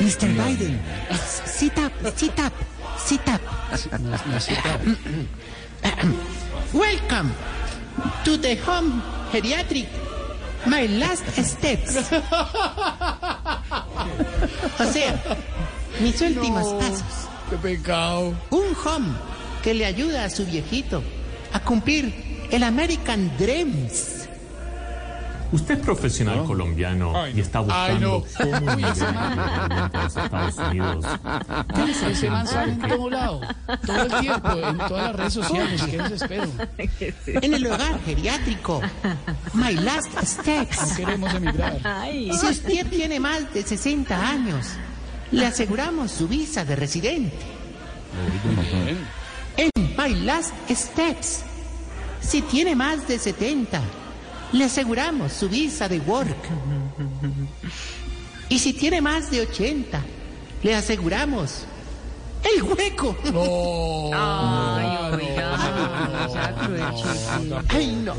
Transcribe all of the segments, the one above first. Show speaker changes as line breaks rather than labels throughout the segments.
Mr. Biden, sit up, sit up, sit up. Welcome to the home geriatric. My last steps. O sea, mis últimos pasos.
qué pecado.
Un home que le ayuda a su viejito a cumplir el American Dreams.
Usted es profesional colombiano y está
Ay, no.
buscando cómo migrar a los Estados Unidos. ¿Qué les hace
Ese man sale en todo lado, todo el tiempo, en todas las redes sociales. ¿Qué desespero?
En el hogar geriátrico. My last steps.
Queremos emigrar.
Si usted tiene más de 60 años, le aseguramos su visa de residente. En My Last Steps. Si tiene más de 70, le aseguramos su visa de work. Y si tiene más de 80, le aseguramos el hueco. Ay, no.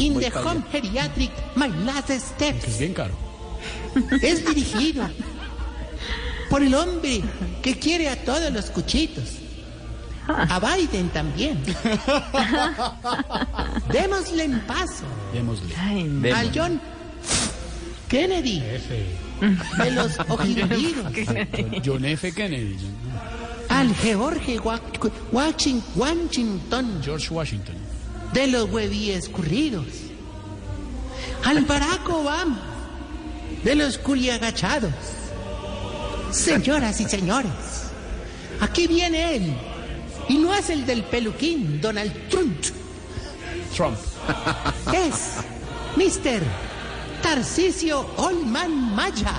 In the home geriatric, My Last
Es
Steps
bien caro.
es dirigido por el hombre que quiere a todos los cuchitos. A Biden también. Démosle en paso
Démosle.
al John Kennedy de los ojirridos,
John F. Kennedy.
al George Wa- Washing- Washington
George Washington.
de los hueviescurridos, al Barack Obama de los culiagachados. Señoras y señores, aquí viene él, y no es el del peluquín, Donald Trump,
Trump.
es Mr. Tarcisio Olman Maya.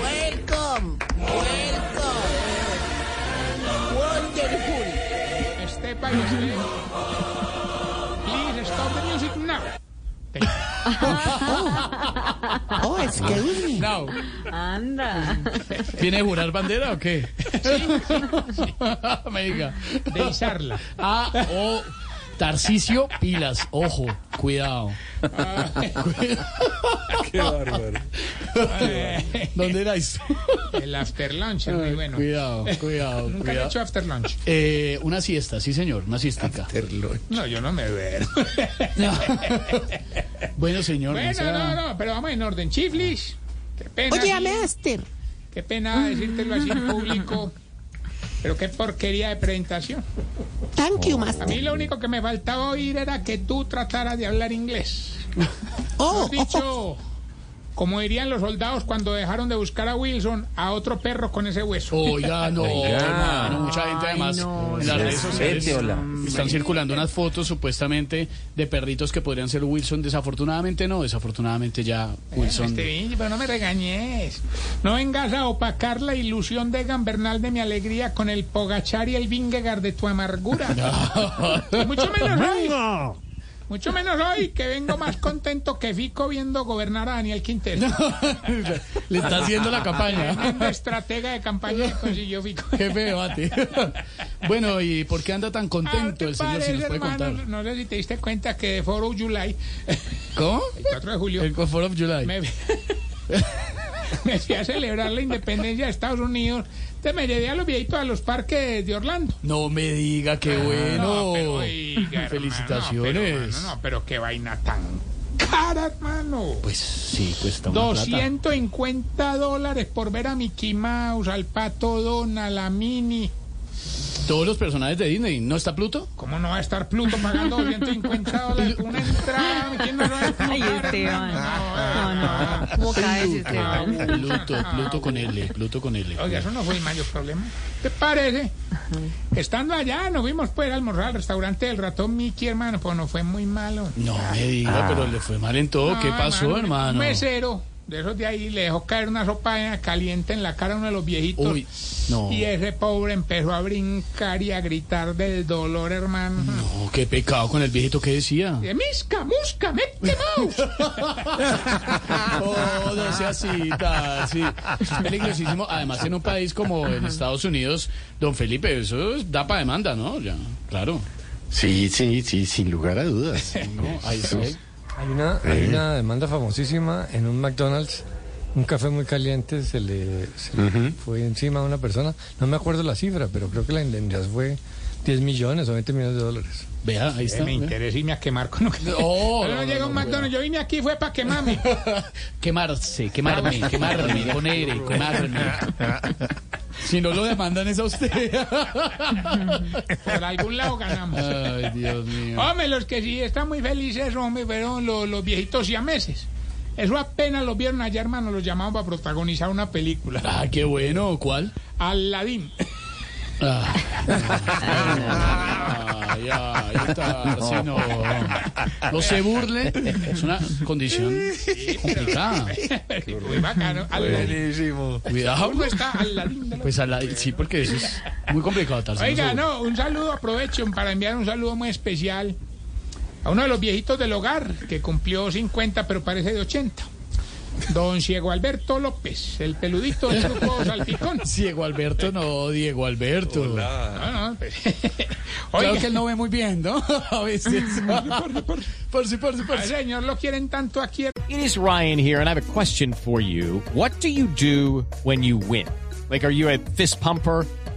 Welcome, welcome. Wonderful.
Step by step. Please stop the music now.
Oh, excuse me.
No. ¿Tiene que jurar bandera o qué? Me diga.
De izarla.
Ah, oh. Tarcisio Pilas, ojo, cuidado.
Qué bárbaro.
¿Dónde era esto?
El after lunch es muy bueno.
Cuidado, cuidado,
Nunca he
cuidado.
hecho after lunch.
Eh, una siesta, sí señor, una siestica.
No, yo no me veo.
Bueno señor, no
Bueno,
sea-
no, no, pero vamos en orden. Chiflis. Qué pena.
Oye,
sí,
Master.
Qué pena decírtelo así en público. Pero qué porquería de presentación.
Thank you,
A
Master.
mí lo único que me faltaba oír era que tú trataras de hablar inglés.
Oh,
Has dicho, como dirían los soldados cuando dejaron de buscar a Wilson, a otro perro con ese hueso.
Oiga, no, hermano, mucha gente además en las redes sociales están circulando unas fotos supuestamente de perritos que podrían ser Wilson. Desafortunadamente no, desafortunadamente ya Wilson.
Este bicho, pero no me regañes. No vengas a opacar la ilusión de Gambernal de mi alegría con el Pogachar y el Vingegaard de tu amargura. Y mucho menos. Mucho menos hoy, que vengo más contento que Fico viendo gobernar a Daniel Quintero.
Le está haciendo la campaña.
Tremendo estratega de campaña que consiguió Fico.
Qué feo, Ati. Bueno, ¿y por qué anda tan
Ah,
contento
¿te
el señor? Si
parece,
nos puede
hermano?
contar.
No sé si te diste cuenta que de Foro July,
¿Cómo?
el 4 de julio,
El 4 of July.
me, me fui a celebrar la independencia de Estados Unidos. Entonces me llevé a los viejitos a los parques de Orlando.
No me diga, qué bueno.
No, pero, oiga, hermano,
Felicitaciones.
No, pero, hermano, no, pero qué vaina tan cara, hermano.
Pues sí, cuesta una plata.
250 dólares por ver a Mickey Mouse, al Pato Donald, a la Mini.
Todos los personajes de Disney. ¿No está Pluto?
¿Cómo no va a estar Pluto pagando 250 dólares por una entrada? metiéndose en el
Ay,
lugar,
Esteban.
hermano?
No, no. ¿Cómo caes, Esteban?
Pluto, Pluto con L, Pluto con L.
Oiga, eso no fue el mayor problema. ¿Te parece? Estando allá, nos fuimos pues a almorzar al restaurante del ratón Mickey, hermano, pues no fue muy malo.
No me diga, pero le fue mal en todo. ¿Qué
No,
pasó,
Un
hermano?
mesero, de esos de ahí, le dejó caer una sopa caliente en la cara a uno de los viejitos.
Uy, no.
Y ese pobre empezó a brincar y a gritar del dolor, hermano.
No, qué pecado con el viejito que decía.
De misca, musca, mete mouse.
Oh, no sea así, sí. Eso es peligrosísimo. Además, en un país como en Estados Unidos, don Felipe, eso es- da para demanda, ¿no? Ya, claro.
Sí, sí, sí, sin lugar a dudas.
No, ahí sí.
Hay una, hay una demanda famosísima en un McDonald's, un café muy caliente, se le, se le fue encima a una persona, no me acuerdo la cifra, pero creo que la indemnidad fue 10 millones o 20 millones de dólares.
Vea, ahí está.
me
vea.
interesa irme a quemar con lo que...
No,
Pero
no,
no, llega
no,
un
no,
McDonald's, yo vine aquí fue para quemarme.
Quemarse, quemarme, quemarme, con R, quemarme. Si no lo demandan es a usted.
Por algún lado ganamos.
Ay, Dios mío.
Hombre, los que sí están muy felices, hombre, fueron los, los viejitos siameses. Eso apenas los vieron allá, hermano, los llamaban para protagonizar una película.
Ah, qué bueno. ¿Cuál?
Aladín.
Ah. Ay, ay, Tarsi, no. No se burle. Es una condición complicada.
Muy bacano. Aladín.
Cuidado.
Uno está Aladín. de la-
Pues a la, sí, porque eso es muy complicado, Tarsi.
Oiga,
se burle.
no, un saludo, aprovecho para enviar un saludo muy especial a uno de los viejitos del hogar que cumplió 50 pero parece de 80. Don Ciego Alberto López, el peludito del grupo Salpicón.
Ciego Alberto, no, Diego Alberto.
Ah, no, no, pues,
Claro que él no ve muy bien, ¿no? A veces. Por si, por si, por si.
señor lo quieren tanto aquí.
It is Ryan here, and I have a question for you. What do you do when you win? Like, are you a fist pumper?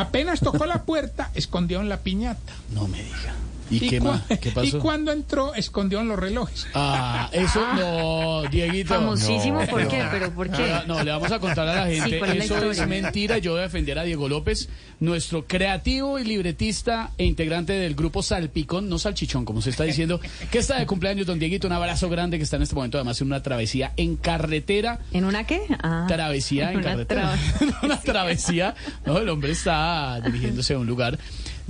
Apenas tocó la puerta, escondió en la piñata.
No me diga. ¿Y, qué más? ¿Qué
y
pasó?
cuando entró, escondió en los relojes.
Ah, eso no, Dieguito.
Famosísimo,
No,
¿por qué?
no.
¿Pero por qué?
No, no, le vamos a contar a la gente.
¿cuál es la
Eso es mentira. Yo voy a defender a Diego López, nuestro creativo y libretista e integrante del grupo Salpicón, no Salchichón, como se está diciendo, que está de cumpleaños, don Dieguito. Un abrazo grande que está en este momento, además, en una travesía en carretera.
¿En una qué? Ah,
Travesía en
una
carretera.
tra-
una travesía. No, el hombre está dirigiéndose a un lugar.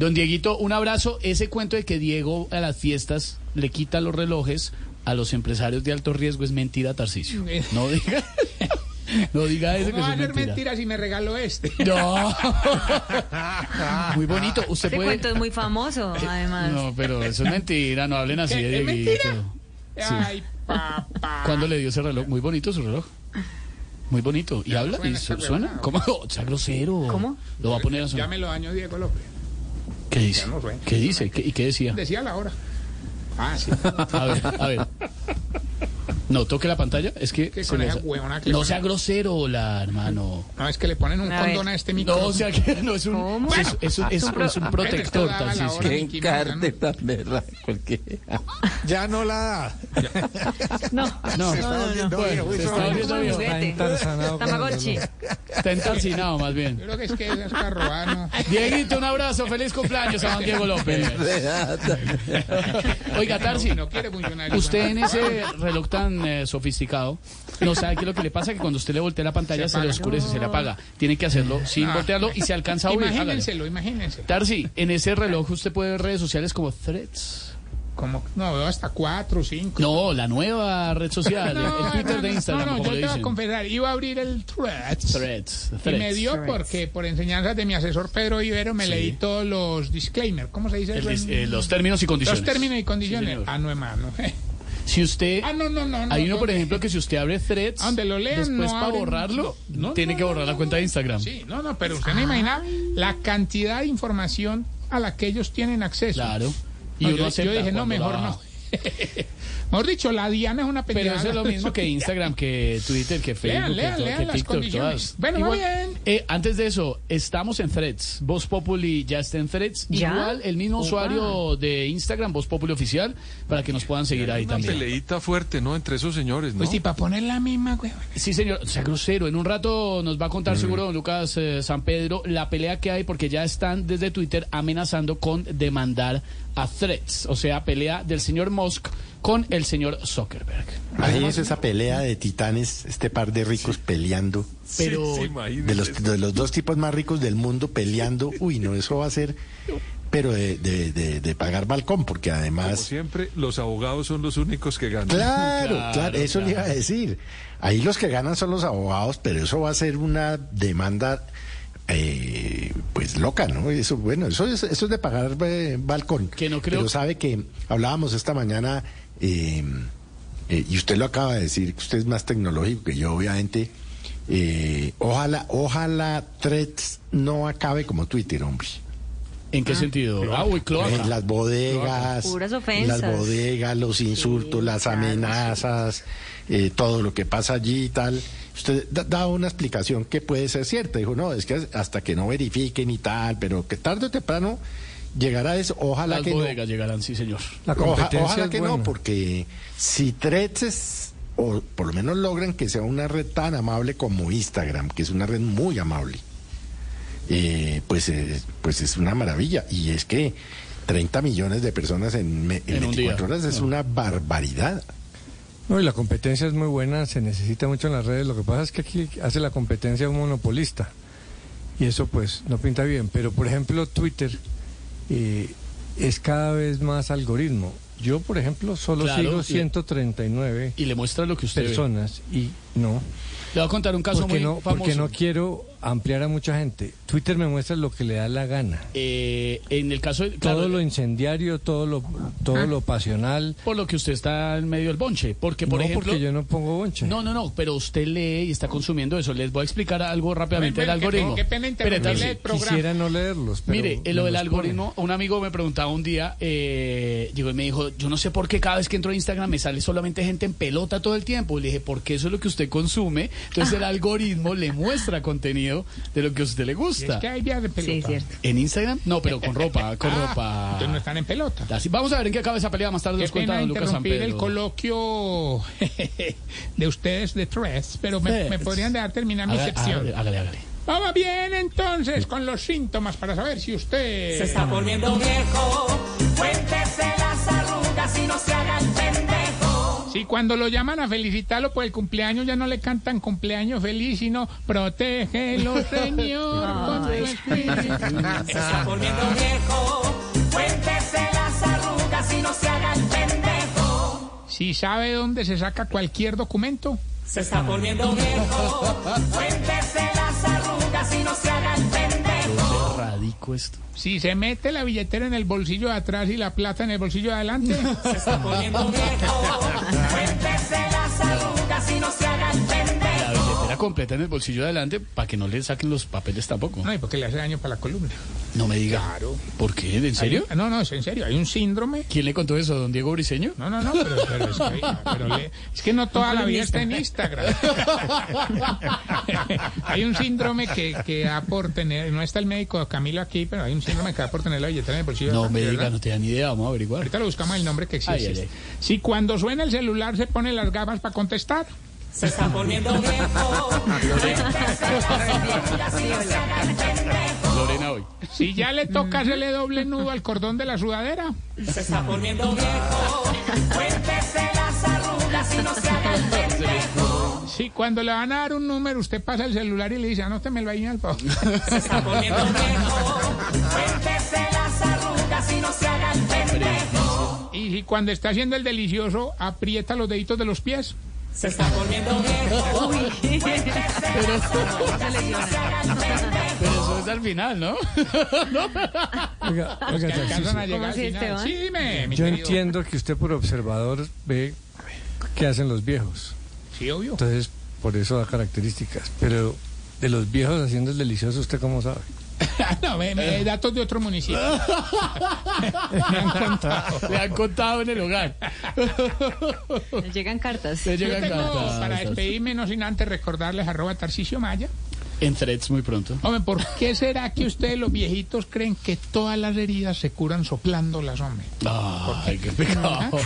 Don Dieguito, un abrazo. Ese cuento de que Diego a las fiestas le quita los relojes a los empresarios de alto riesgo es mentira, Tarcicio. No diga, no diga eso que
¿Cómo va
eso
a
es
ser
mentira.
mentira si me regaló este?
No. Muy bonito. Usted
Ese
puede.
cuento es muy famoso, además.
No, pero eso es mentira. No hablen así de
¿Es
Dieguito.
Ay, papá.
¿Cuándo le dio ese reloj? Muy bonito su reloj. Muy bonito. ¿Y habla?
suena
¿Y suena? ¿Cómo? Oh, sea grosero.
¿Cómo?
Lo va a poner a
Ya
sonar.
me lo dañó Diego López.
¿Qué dice?
No.
¿Qué dice? ¿Qué- ¿Y qué decía?
Decía la hora. Ah, sí.
A ver, a ver. No, toque la pantalla. Es que.
Que
se
con esa huevona que
No sea grosero, la hermano.
No, es que le ponen un
A ver.
condón a este micro.
No, o sea que no es un.
¿Cómo?
Es, es un, es, es un protector, Tarcisio.
Qué encarte tan verdad, porque
Ya no la
No,
No,
no, no.
Bueno, se está volviendo viejo.
juguete.
entarsanado
Tamagotchi.
Está entarcinado, más bien.
Yo creo que es que esas carrobanas.
Dieguito, un abrazo. Feliz cumpleaños a Juan Diego López. Oiga, Tarsi.
No quiere funcionar.
Usted en ese reloj tan eh, sofisticado no sabe qué es lo que le pasa, que cuando usted le voltea la pantalla
Se
se, le oscurece, se le apaga. Tiene que hacerlo sin
Ah.
voltearlo y se alcanza a oír.
Imagínenselo, imagínense.
Tarsi, en ese reloj usted puede ver redes sociales como Threads.
Como, no, veo hasta cuatro, cinco.
No, la nueva red social, el- el Twitter
no,
de
no,
Instagram,
No, no, yo
le
te voy a confesar, iba a abrir el Threads.
Threads.
Y me dio
Threads.
porque por enseñanzas de mi asesor Pedro Ibero me
Sí.
leí todos los disclaimers. ¿Cómo se dice
El
eso? en-
eh, los términos y condiciones.
Los términos y condiciones.
Sí,
ah, no, hermano.
Si usted...
Ah, no, no, no.
Hay uno, por ejemplo, que si usted abre threads,
Ah, donde lo lean,
después
no
para
abren.
borrarlo,
No,
tiene que borrar la cuenta de. Instagram.
Sí, no, no, pero usted no imagina la cantidad de información a la que ellos tienen acceso.
Claro. Y
yo, dije, no, mejor
la-
no. Mejor dicho, la Diana es una
Pero
pendejada.
eso es lo mismo que Instagram, que Twitter, que Facebook,
lean,
que, todo-
lean
que
las
TikTok,
condiciones.
todas.
Bueno, muy bien.
eh, antes de eso, estamos en Threads. Voz Populi ya está en Threads.
¿Ya?
Igual el mismo
Oh,
usuario de Instagram, Voz Populi Oficial, para que nos puedan seguir ahí
Una
también.
peleita fuerte, ¿no? Entre esos señores, ¿no?
Pues sí, para poner la misma, güey.
Sí, señor, sea grosero. En un rato nos va a contar seguro don Lucas eh, San Pedro la pelea que hay porque ya están desde Twitter amenazando con demandar a Threads, o sea, pelea del señor Musk con el señor Zuckerberg.
Ahí es esa pelea de titanes, este par de ricos peleando.
Pero
Sí, sí.
De los, de los dos tipos más ricos del mundo peleando. Uy, no, eso va a ser, pero de, de, de- de pagar balcón, porque
Como
además...
siempre, los abogados son los únicos que ganan.
Claro,
Claro,
claro, eso le iba a decir. Ahí los que ganan son los abogados, pero eso va a ser una demanda, eh, pues loca, ¿no? Eso, bueno, eso es, eso es de pagar eh, balcón.
Que no creo-
Pero sabe que hablábamos esta mañana, eh, eh, y usted lo acaba de decir, que usted es más tecnológico que yo, obviamente. eh, ojalá, ojalá Threads no acabe como Twitter, hombre.
¿en qué sentido? Ah, uy, cloaca.
En las bodegas,
Puras
en
ofensas.
las bodegas, los insultos, las
claro,
amenazas, eh, todo lo que pasa allí y tal. Usted da, da una explicación que puede ser cierta. Dijo, no, es que hasta que no verifiquen y tal, pero que tarde o temprano llegará eso. Ojalá
Las
que
bodegas llegarán, sí, señor.
La
no. Oja-
competencia
ojalá
es
que
buena.
no, porque si Threads es, o por lo menos logran que sea una red tan amable como Instagram, que es una red muy amable eh, pues, eh, pues es una maravilla. Y es que 30 millones de personas en, me- en
En un
24
día.
horas es
No.
una barbaridad.
No, y la competencia es muy buena, se necesita mucho en las redes. Lo que pasa es que aquí hace la competencia un monopolista. Y eso pues no pinta bien. Pero por ejemplo Twitter eh, es cada vez más algoritmo. Yo por ejemplo solo
Claro,
sigo
y-
139
Y le muestra lo que usted ve.
personas y no.
Le voy a contar un caso
Porque
muy
no,
famoso.
porque no quiero ampliar a mucha gente. Twitter me muestra lo que le da la gana.
Eh, en el caso de... claro,
todo lo incendiario, todo lo, todo lo pasional.
por lo que usted está en medio del bonche. Porque, por
no,
ejemplo...
porque yo no pongo bonche.
No, no, no, pero usted lee y está consumiendo eso. Les voy a explicar algo rápidamente del algoritmo.
qué pena interrumpirle
Espere,
el programa.
Quisiera no leerlos. pero
Mire, eh, lo del algoritmo, un amigo me preguntaba un día, eh, llegó y me dijo, yo no sé por qué cada vez que entro a Instagram me sale solamente gente en pelota todo el tiempo. Y le dije, porque eso es lo que usted consume. Entonces el algoritmo le muestra contenido de lo que a usted le gusta.
es que hay días de pelota.
Sí, cierto.
¿En Instagram? No, pero con ropa, con
Ah,
ropa.
Entonces no están en pelota.
Así, vamos a ver en qué acaba esa pelea más tarde.
Qué
Nos cuenta don Lucas San
interrumpir el
Pedro.
coloquio de ustedes de tres, pero me, me podrían dejar terminar mi sección.
Hágale, hágale.
Vamos bien entonces con los síntomas para saber si usted...
Se está volviendo viejo, cuéntese las arrugas y no se haga el pendejo.
Si cuando lo llaman a felicitarlo por el cumpleaños ya no le cantan cumpleaños feliz, sino protégelo, señor. con tu espíritu".
Se está volviendo viejo, cuéntese las arrugas y no se haga el pendejo.
Si sabe dónde se saca cualquier documento,
Se está volviendo viejo, cuéntese
esto.
si se mete la billetera en el bolsillo de atrás y la plata en el bolsillo de adelante,
Se está volviendo viejo, cuéntese las arrugas y no se haga
completa en el bolsillo de adelante para que no le saquen los papeles tampoco.
no, y porque le hace daño para la columna.
No me diga.
Claro.
¿Por qué? ¿En serio?
Hay- no, no, es en serio. Hay un síndrome.
¿Quién le contó eso? ¿Don Diego Briseño?
No, no, no, pero, pero es, que, hay- pero le- es que no toda la vida está en Instagram. hay un síndrome que, que da por tener, no está el médico Camilo aquí, pero hay un síndrome que da por tener la billetera en el bolsillo. de
No me diga, no tenía ni idea. Vamos a averiguar.
Ahorita lo buscamos el nombre que existe.
Ay, ay, ay.
Si cuando suena el celular se pone las gafas para contestar.
Se está volviendo viejo, cuéntese las arrugas y no se haga el pendejo.
Lorena hoy.
Si ya le toca hacerle doble nudo al cordón de la sudadera.
Se está volviendo viejo, cuéntese las arrugas y no se haga el pendejo.
Si cuando le van a dar un número usted pasa el celular y le dice, anótemelo ahí al favor.
Se está volviendo viejo, cuéntese las arrugas y no se haga el pendejo.
Y si cuando está haciendo el delicioso aprieta los deditos de los pies.
Se está volviendo viejo, cuéntese las arrugas y no se haga el pendejo.
Pero eso después al final, ¿no?
Oiga, oiga,
Que alcanzan a
Tarcisio,
llegar
¿Cómo
al
así,
final.
Esteban?
Sí, dime, mi
yo
querido.
entiendo que usted por observador ve qué hacen los viejos.
Sí, obvio.
Entonces, por eso da características. Pero de los viejos haciendo el delicioso, ¿usted cómo sabe?
no, me, me- datos de otro municipio. me han contado.
Le han contado en el hogar.
Le llegan cartas.
Le
Yo
llegan
tengo,
cartas.
para despedirme, no sin antes recordarles arroba Tarcicio Maya.
En threads muy pronto.
Hombre, ¿por qué será que ustedes los viejitos creen que todas las heridas se curan soplándolas, hombre?
Ay, qué pecado.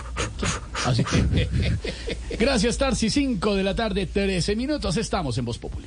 Así que. Gracias, Tarsi. 5 de la tarde, 13 minutos. Estamos en Voz Populi.